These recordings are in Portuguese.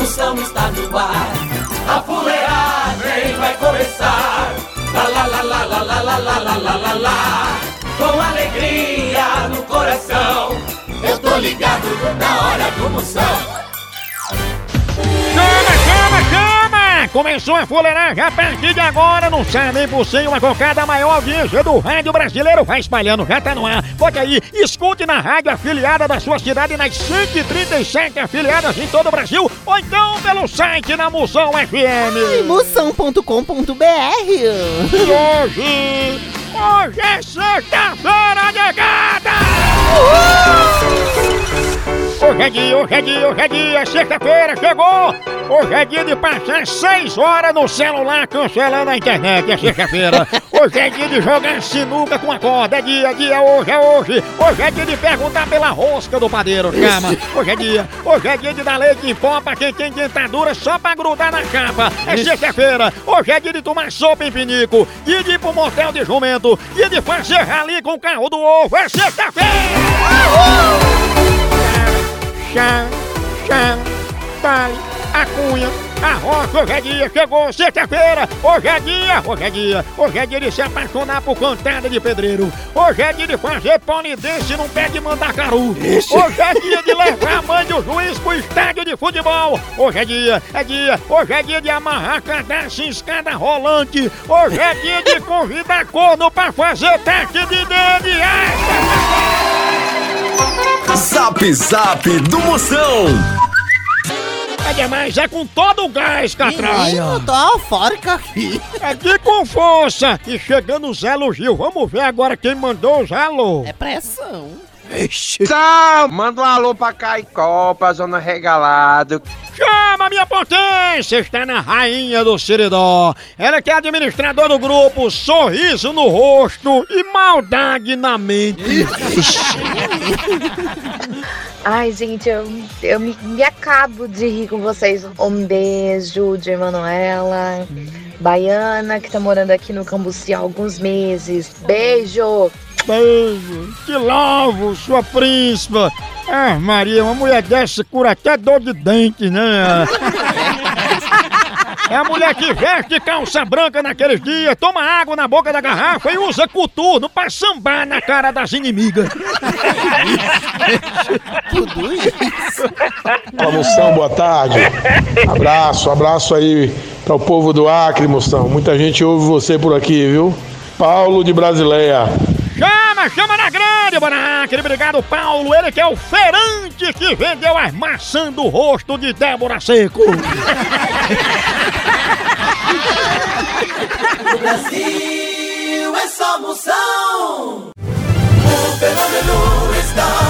Moção está no ar. A fuleagem vai começar. Lá, lá, lá, lá, lá, lá, lá, lá, lá, lá, lá, lá. Com alegria no coração. Eu tô ligado na hora do Moção. Começou a fuleiragem a partir de agora no Sanem por Cem, uma cocada maior audiência do rádio brasileiro. Vai espalhando, já tá no ar. Pode aí, escute na rádio afiliada da sua cidade nas 137 afiliadas em todo o Brasil ou então pelo site na Moção FM. Moção.com.br E hoje, hoje é sexta-feira negada! Hoje é dia, hoje é dia, hoje é dia, sexta-feira chegou! Hoje é dia de passar seis horas no celular cancelando a internet, é sexta-feira. Hoje é dia de jogar sinuca com a corda, é dia, dia, hoje é hoje. Hoje é dia de perguntar pela rosca do padeiro, chama. Hoje é dia, hoje é dia de dar leite em pó pra quem tem dentadura só pra grudar na capa. É sexta-feira, hoje é dia de tomar sopa em pinico, dia de ir pro motel de jumento, dia de fazer rali com o carro do ovo, é sexta-feira! Chá, chá, dai, a cunha, a rocha, hoje é dia, chegou sexta-feira, hoje é dia, hoje é dia, hoje é dia de se apaixonar por cantada de pedreiro, hoje é dia de fazer polidense num pé de mandacaru, hoje é dia de levar a mãe do juiz pro estádio de futebol, hoje é dia, é dia, hoje é dia de amarrar cadastro em escada rolante, hoje é dia de convidar corno pra fazer teste de DNA. Zap Zap do Moção. É demais, é com todo o gás, Catraia. Menino, tô eufórica aqui. É de com força. E chegando os elogios, vamos ver agora quem mandou os alô. É pressão. Ixi. Sal, manda um alô pra Caicó, pra Zona Regalado. Chama minha potência, está na rainha do Seridó. Ela que é administradora do grupo Sorriso no Rosto e Maldade na Mente. Ai, gente, eu, eu me, me acabo de rir com vocês. Um beijo de Emanuela, baiana, que tá morando aqui no Cambuci há alguns meses. Beijo! Beijo, te lavo, sua príncipa. Ah, Maria, uma mulher dessa cura até dor de dente, né? É a mulher que veste calça branca naqueles dias, toma água na boca da garrafa e usa coturno pra sambar na cara das inimigas. Tudo isso. Fala Moção, boa tarde. Abraço, abraço aí para o povo do Acre, Moção. Muita gente ouve você por aqui, viu? Paulo de Brasileia. Chama, chama na grande, Bonacre. Obrigado, Paulo. Ele que é o feirante que vendeu as maçãs do rosto de Débora Seco. No Brasil é só Moção. O fenômeno está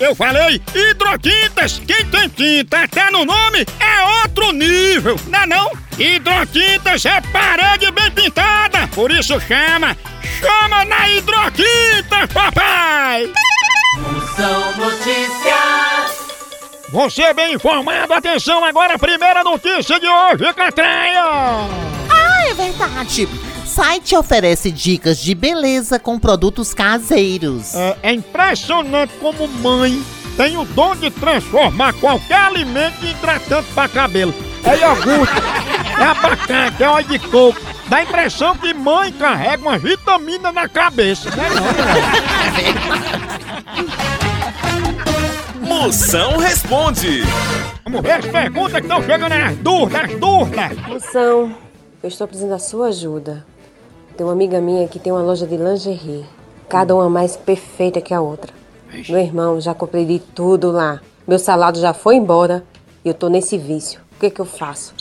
Eu falei hidrotintas, quem tem tinta até no nome é outro nível, não é não? Hidrotintas é parede bem pintada, por isso chama, chama na hidrotintas, papai! Moção Notícias. Você bem informado, atenção agora, a primeira notícia de hoje, Catraia! Ah, é verdade. Site oferece dicas de beleza com produtos caseiros. É, é impressionante como mãe tem o dom de transformar qualquer alimento em hidratante para cabelo. É iogurte, é abacate, é óleo de coco. Dá a impressão que mãe carrega uma vitamina na cabeça, né? Moção responde. Vamos ver as perguntas que estão chegando nas dúvidas, as dúvidas. Moção, eu estou precisando da sua ajuda. Tem uma amiga minha que tem uma loja de lingerie. Cada uma mais perfeita que a outra. Meu irmão, já comprei de tudo lá. Meu salário já foi embora e eu tô nesse vício. O que que eu faço?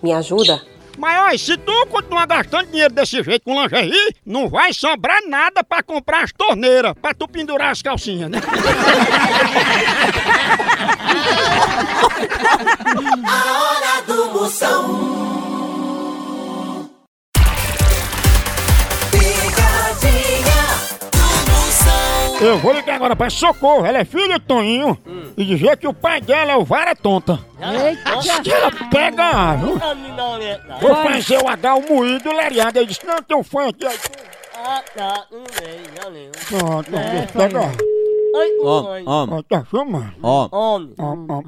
Me ajuda? Mas olha, se tu continuar gastando dinheiro desse jeito com lingerie, não vai sobrar nada pra comprar as torneiras, pra tu pendurar as calcinhas, né? A hora do Moção. Eu vou ligar agora pra Socorro, ela é filha de Toninho, e dizer que o pai dela é o Vara Tonta. Acho que ela pega, viu? Vou fazer o H o moído leriado. Ele disse, não, tem um fã aqui. Aí, Pronto, pega. Homem, homem, Ó, Tá chamando. Ó, ó,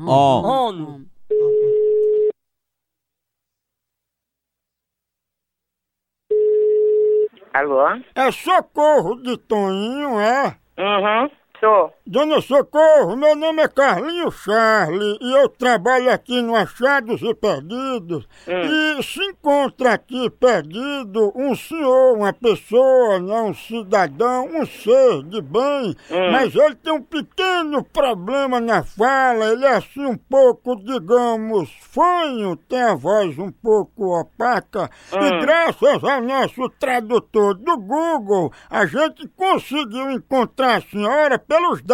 ó. homem. Alô? É Socorro de Toninho, é? Uhum, sou. Dona Socorro, meu nome é Carlinho Charlie e eu trabalho aqui no Achados e Perdidos. E se encontra aqui perdido um senhor, uma pessoa, né, um cidadão, um ser de bem, mas ele tem um pequeno problema na fala, ele é assim um pouco, digamos, fanho, tem a voz um pouco opaca. E graças ao nosso tradutor do Google, a gente conseguiu encontrar a senhora pelos dados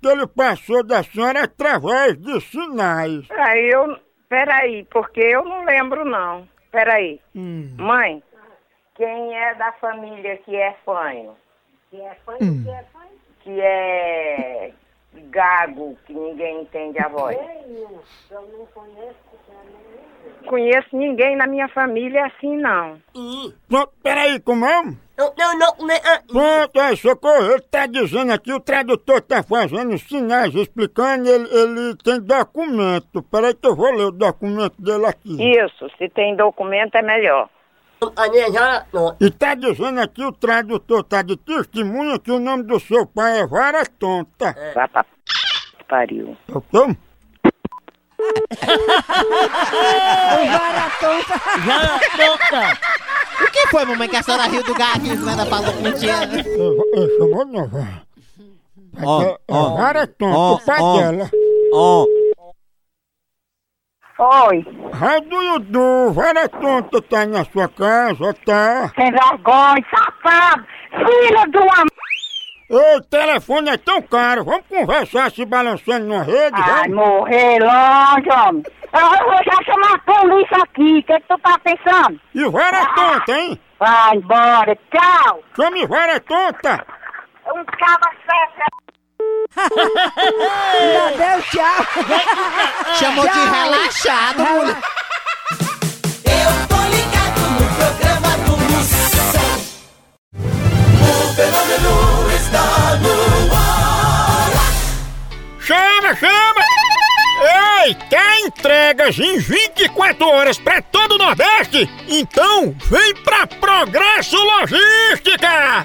que ele passou da senhora através de sinais. Aí eu. Peraí, porque eu não lembro não. Peraí. Mãe, quem é da família que é fanho? Que é fanho? Que é fanho? Que é gago, que ninguém entende a voz. Eu não conheço. Conheço ninguém na minha família assim, não. Pronto, peraí, como é? Pronto, aí, socorro, ele tá dizendo aqui, o tradutor tá fazendo sinais, explicando, ele, ele tem documento. Peraí que eu vou ler o documento dele aqui. Isso, se tem documento é melhor. E tá dizendo aqui, o tradutor tá de testemunha que o nome do seu pai é Vara Tonta. Vá pra p... pariu. É o quê? O que foi, mamãe, que a senhora riu do gaguinho que ela falou tinha? Ele ele chamou não, Vara. Ó, É, é ó, Vara Tonta, o pai dela. Ó, Oi, Rádio Yudu, Vara Tonta tá na sua casa, tá? sem vergonha, safado, filho de uma... Ei, o telefone é tão caro, vamos conversar se balançando na rede, Ai, vamos? morrer longe, homem. Eu vou já chamar a polícia aqui, o que, que tu tá pensando? E Vara Tonta, hein? Vai embora, tchau. Chame Vara Tonta! Um cabo certo. Chamou de relaxado, mulher. Eu tô ligado no programa do Moção. O fenômeno está no ar. Chama, chama! Ei, quer entregas em 24 horas pra todo o Nordeste? Então vem pra Progresso Logística!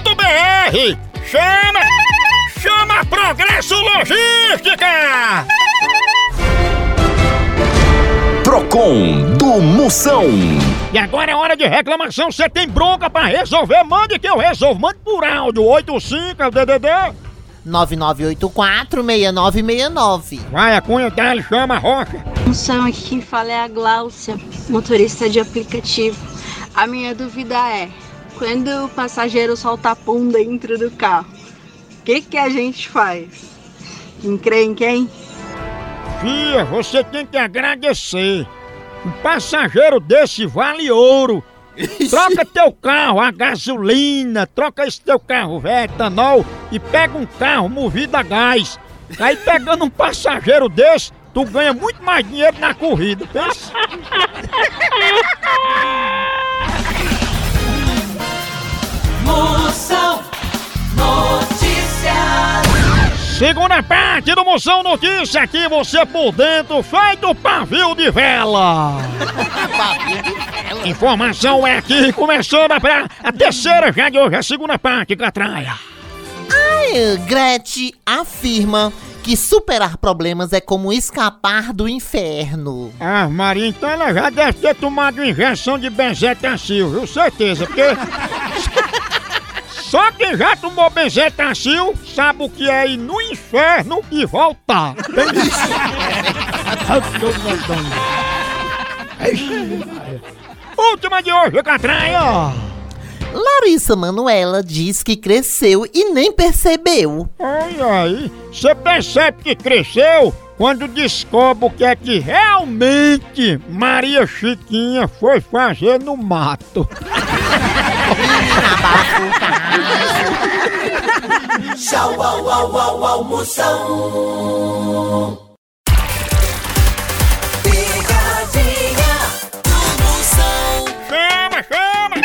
Chama! Chama Progresso Logística! Procon do Moção. E agora é hora de reclamação. Você tem bronca pra resolver? Mande que eu resolvo. Mande por áudio. 85 é o DDD. 9984-6969. Vai, a cunha dele chama a rocha. Moção, aqui quem fala é a Gláucia, motorista de aplicativo. A minha dúvida é, quando o passageiro solta pum dentro do carro, o que, que a gente faz? Quem crê em quem? Fia, você tem que agradecer. Um passageiro desse vale ouro. Troca teu carro a gasolina, troca esse teu carro velho, etanol e pega um carro movido a gás. Aí pegando um passageiro desse, tu ganha muito mais dinheiro na corrida. Pensa? Moção Notícias. Segunda parte do Moção Notícia aqui, você por dentro, feito pavio de vela. Informação é aqui, começando a, a terceira já de hoje, a segunda parte, Catraia. Ai, Gretchen afirma que superar problemas é como escapar do inferno. Ah, Maria, então ela já deve ter tomado injeção de benzetacil, viu? Certeza, porque... Só quem já tomou benzetacil sabe o que é ir no inferno e voltar. Última de hoje, Catraia. Larissa Manuela diz que cresceu e nem percebeu. Ai, ai, você percebe que cresceu quando descobre o que é que realmente Maria Chiquinha foi fazer no mato. Moção. Picadinha do Moção. Chama, chama!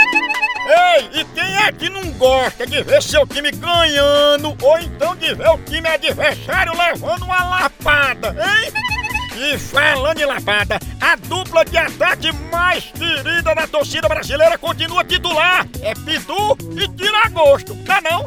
Ei, e quem é que não gosta de ver seu time ganhando ou então de ver o time adversário levando uma lapada, hein? E falando em lapada, a dupla de ataque mais querida da torcida brasileira continua titular. É Pitu e Tiragosto, tá não?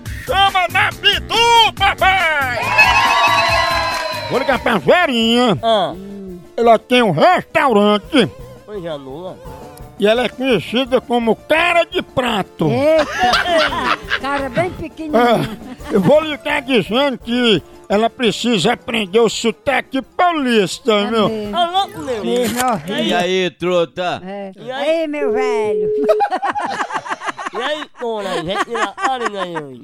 chama na Pitu, papai! Vou ligar pra Verinha. Ela tem um restaurante Oi, Janula. e ela é conhecida como Cara de Prato. Eita, cara bem pequenininho. Ah, eu vou ligar dizendo que ela precisa aprender o sotaque paulista, meu. Alô, meu. E aí, truta? É. E aí? Ei, meu velho. E aí, dona? Gente, na hora, né?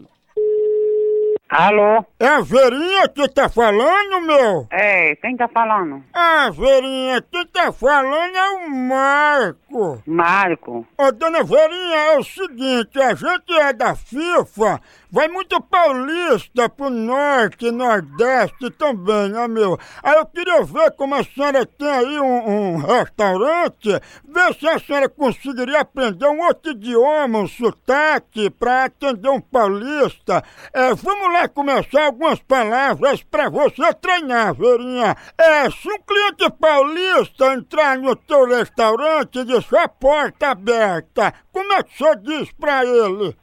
Alô? É a Verinha que tá falando, meu? É, quem tá falando? Ah, Verinha, quem tá falando é o Marco. Marco. Ô, dona Verinha, é o seguinte, a gente é da FIFA, vai muito paulista pro norte, nordeste também, né, meu? Aí eu queria ver como a senhora tem aí um, um restaurante, ver se a senhora conseguiria aprender um outro idioma, um sotaque, pra atender um paulista. É, vamos lá começar algumas palavras pra você treinar, Verinha. É, se um cliente paulista entrar no teu restaurante deixar a porta aberta, como é que você diz pra ele?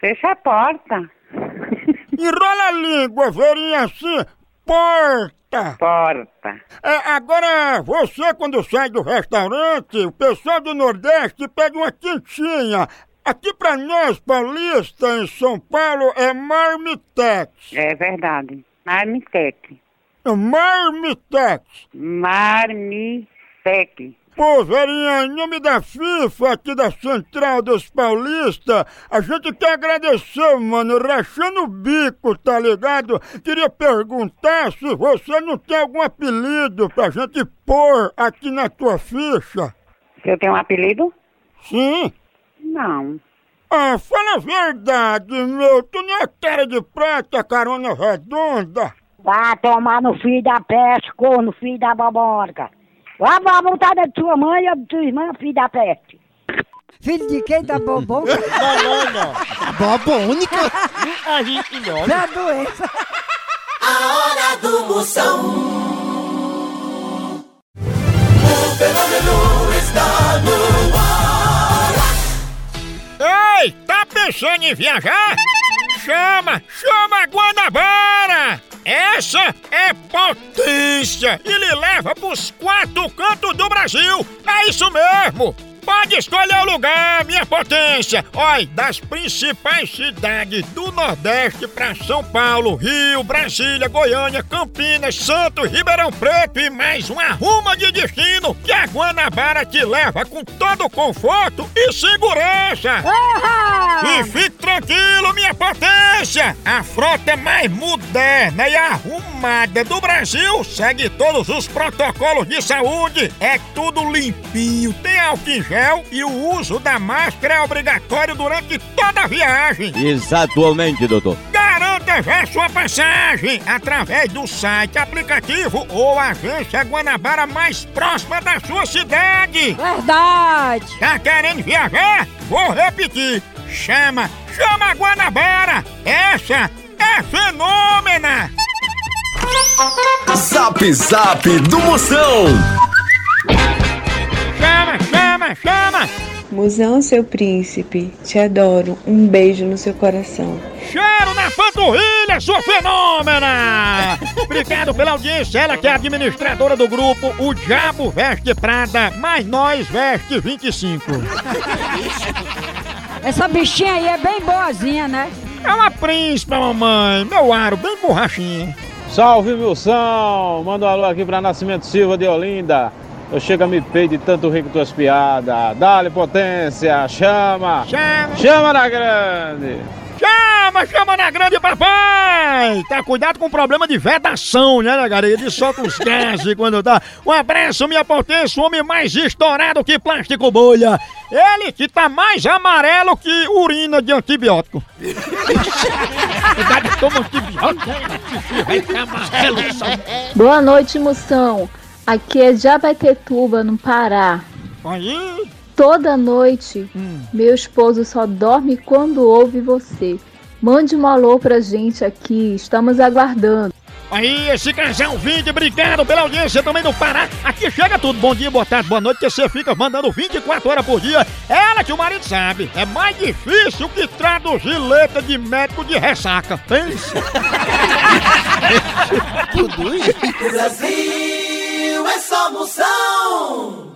Fecha a porta. Enrola a língua, Verinha, assim, porta. Porta. É, agora, você quando sai do restaurante, o pessoal do Nordeste pega uma quentinha. Aqui pra nós, paulistas, em São Paulo, é marmitex. É verdade. Marmitec. Marmitex. Marmitec. Pô, Verinha, em nome da FIFA aqui da Central dos Paulistas, a gente quer agradecer, mano, rachando o bico, tá ligado? Queria perguntar se você não tem algum apelido pra gente pôr aqui na tua ficha. Se eu tenho um apelido? Sim? Não. Ah, fala a verdade, meu, tu não é cara de prata, carona redonda? Vá tomar no filho da peste, corno, filho da baborca. Vá pra montada de tua mãe e de tua irmã, filho da peste. Filho de quem tá bobão? Banana. Bobônica? A gente não. Da doença. A hora do Moção. O fenômeno está no ar. Ei, tá pensando em viajar? Chama, chama a Guanabara! Essa é potência e lhe leva pros quatro cantos do Brasil! É isso mesmo! Pode escolher o lugar, minha potência! Olha, das principais cidades do Nordeste pra São Paulo, Rio, Brasília, Goiânia, Campinas, Santos, Ribeirão Preto e mais uma ruma de destino que a Guanabara te leva com todo o conforto e segurança! E fique tranquilo, minha potência! A frota mais moderna e arrumada do Brasil segue todos os protocolos de saúde. É tudo limpinho, tem álcool em gel e o uso da máscara é obrigatório durante toda a viagem. Exatamente, doutor. Garanta já sua passagem através do site, aplicativo ou agência Guanabara mais próxima da sua cidade. Verdade. Tá querendo viajar? Vou repetir. Chama, chama a Guanabara. Essa é fenômena. Zap Zap do Moção. Chama, chama, chama. Musão, seu príncipe, te adoro. Um beijo no seu coração. Cheiro na panturrilha, sua fenômena! Obrigado pela audiência, ela que é administradora do grupo O Diabo Veste Prada, mas nós veste 25. Essa bichinha aí é bem boazinha, né? É uma príncipe, mamãe, meu aro, bem borrachinha. Salve, Wilson! Manda um alô aqui pra Nascimento Silva de Olinda. Eu chego a me pedir de tanto rir com tuas piadas. Dá-lhe potência, chama! Chama! Chama na grande! Chama, chama na grande, papai! Tá cuidado com o problema de vedação, né, galera? Ele solta os gases quando tá. Um abraço, minha potência, o homem mais estourado que plástico bolha. Ele que tá mais amarelo que urina de antibiótico. Cuidado, toma antibiótico, né? vai ficar amarelo. só. Boa noite, moção. Aqui é Jabatetuba, no Pará. Aí, Toda noite, meu esposo só dorme quando ouve você. Mande um alô pra gente aqui, estamos aguardando. aí, esse casal vídeo, obrigado pela audiência também do Pará. Aqui chega tudo, bom dia, boa tarde, boa noite, que você fica mandando 24 horas por dia. Ela que o marido sabe, é mais difícil que traduzir letra de médico de ressaca. Pensa. Tudo isso? O Brasil é só Moção.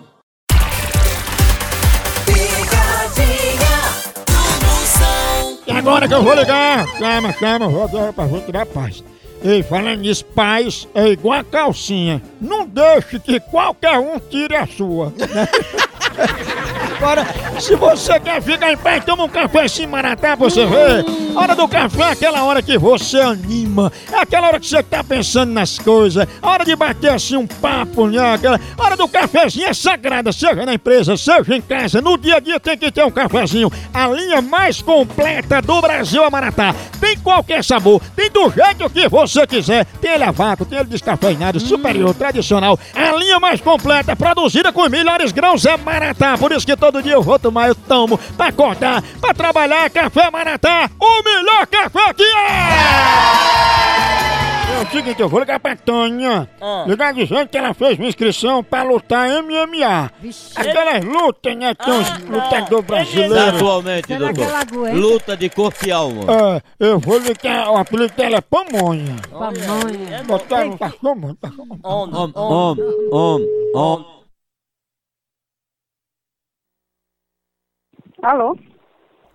Agora que eu vou ligar, chama, chama, vou dar gente tirar paz. Ei, falando nisso, paz é igual a calcinha. Não deixe que qualquer um tire a sua. Agora, se você quer ficar em paz, toma um café assim maratá você ver. Hora do café é aquela hora que você anima. É aquela hora que você tá pensando nas coisas. Hora de bater assim um papo, né? Aquela hora do cafezinho é sagrada, seja na empresa, seja em casa. No dia a dia tem que ter um cafezinho. A linha mais completa do Brasil é Maratá. Tem qualquer sabor, tem do jeito que você quiser. Tem ele a vácuo, tem ele descafeinado, superior, tradicional. A linha mais completa, produzida com os melhores grãos é Maratá. Por isso que todo dia eu vou tomar, eu tomo, pra acordar, pra trabalhar. Café Maratá, o melhor café que é! É o seguinte, eu vou ligar pra Tânia. Ah. Ligar dizendo que ela fez uma inscrição pra lutar MMA. Aquelas lutas, né? Tem uns lutadores brasileiros. Atualmente, que doutor. Luta de corpo e alma. É, eu vou ligar, o apelido dela é Pamonha. Pamonha. Botaram um cachorro, cachorro. Om, om, om, om. Alô?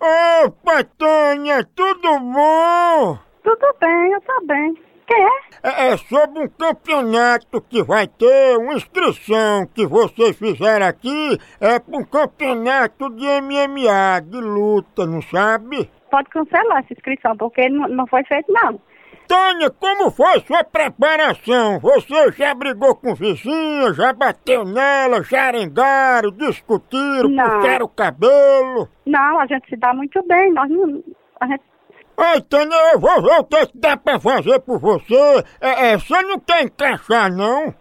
Opa, Tânia, tudo bom? Tudo bem, eu tô bem. Quem é? é, é sobre um campeonato que vai ter, uma inscrição que vocês fizeram aqui, é para um campeonato de MMA, de luta, não sabe? Pode cancelar essa inscrição, porque não, não foi feito não. Tânia, como foi sua preparação? Você já brigou com vizinha, já bateu nela, já arengaram, discutiram, Não. puxaram o cabelo? Não, a gente se dá muito bem, nós não... A gente... Ai, Tânia, eu vou ver o que que dá pra fazer por você. É, é, você não quer encaixar, não?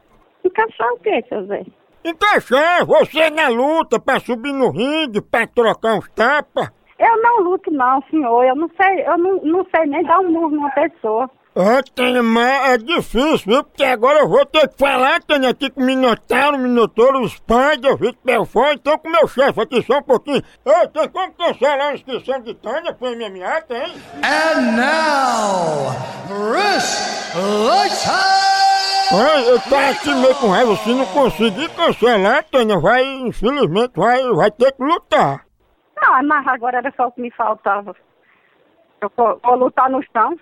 Encaixar o quê, seu Zé? Encaixar, você na luta, pra subir no ringue, pra trocar uns tapas. Eu não luto não, senhor, eu não sei, eu não, não sei nem dar um murro numa pessoa. Ah, Tânia, mas é difícil, viu? Porque agora eu vou ter que falar, Tânia, aqui com o Minotauro, Minotouro, o Spider, o Vitor Belfort, então com o meu chefe aqui só um pouquinho. Ei, tem como cancelar a inscrição de Tânia pro MMA, tem? And now, Bruce Ai, eu tô aqui meio com raiva, se não conseguir cancelar, Tânia, vai, infelizmente, vai, vai ter que lutar. Ah, mas agora era só o que me faltava. Eu vou, vou lutar no chão.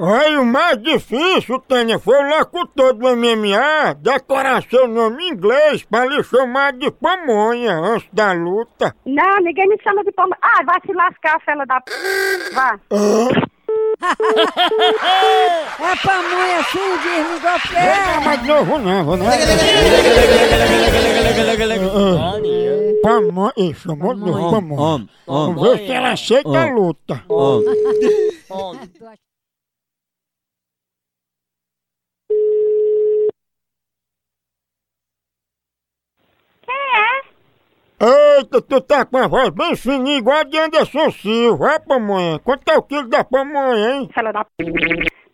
Ai, o mais difícil, Tânia, foi o locutor do MMA decorar seu nome em inglês pra lhe chamar de pamonha antes da luta. Não, ninguém me chama de palma. Ah, vai se lascar, fela da p... Vá. É pamonha assim, desligou o Não, pé. mas de novo não, vou não. Pamonha, Ih, chamou de novo pamonha. Vamos ver se ela aceita a luta. Eita, tu tá com a voz bem fininha, igual a de Anderson Silva. Vai, pamonha. Quanto é o quilo da pamonha, hein? Fela da p...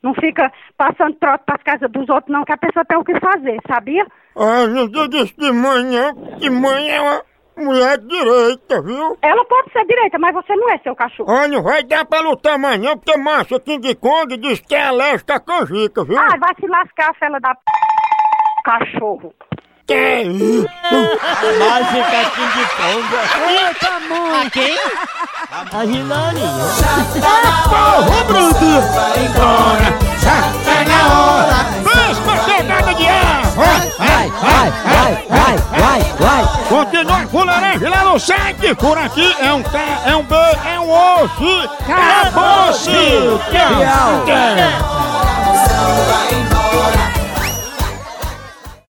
Não fica passando trote pras casas dos outros, não, que a pessoa tem o que fazer, sabia? Ah, ninguém disse de mãe não, que mãe é uma mulher direita, viu? Ela pode ser direita, mas você não é seu cachorro. Ah, não vai dar pra lutar mais não, porque Márcia King Kong diz que é alérgica à canjica, viu? Ah, vai se lascar, fela da p... Cachorro. Que é isso? Mágica King Kong. Ei, pamonha. Quem? A Hilari. Porra, Bruno! vai embora, já tá na hora. Vem, pegada de ar! Vai, vai, vai, vai, vai. Continua a fuleiragem lá no site, por aqui é um K, é um B, é um osso, acabou-se! Tchau! Embora,